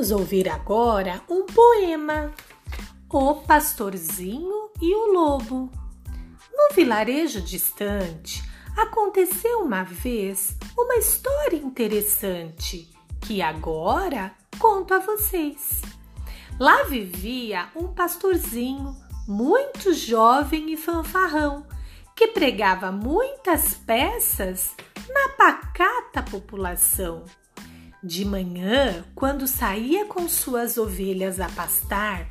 Vamos ouvir agora um poema: O Pastorzinho e o Lobo. No vilarejo distante, aconteceu uma vez uma história interessante que agora conto a vocês. Lá vivia um pastorzinho muito jovem e fanfarrão que pregava muitas peças na pacata população. De manhã, quando saía com suas ovelhas a pastar,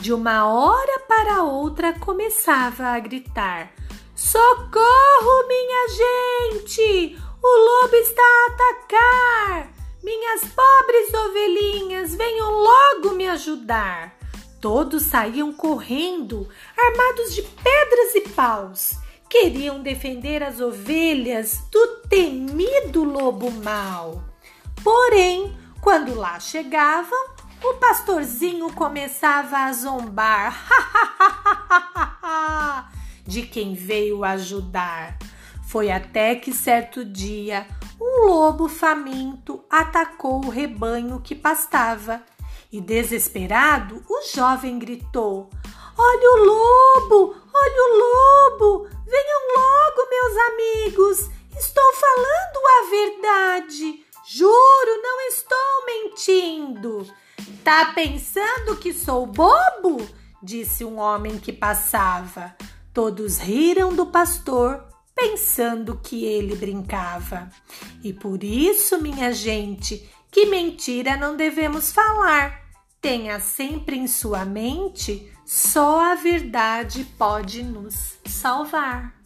de uma hora para outra começava a gritar: Socorro, minha gente! O lobo está a atacar! Minhas pobres ovelhinhas, venham logo me ajudar! Todos saíam correndo, armados de pedras e paus. Queriam defender as ovelhas do temido lobo mau. Porém, quando lá chegavam, o pastorzinho começava a zombar de quem veio ajudar. Foi até que certo dia um lobo faminto atacou o rebanho que pastava e, desesperado, o jovem gritou: Olha o lobo! Olha o lobo! Venham logo, meus amigos! Estou falando a verdade! Juro, mentindo. Tá pensando que sou bobo? disse um homem que passava. Todos riram do pastor, pensando que ele brincava. E por isso, minha gente, que mentira não devemos falar. Tenha sempre em sua mente, só a verdade pode nos salvar.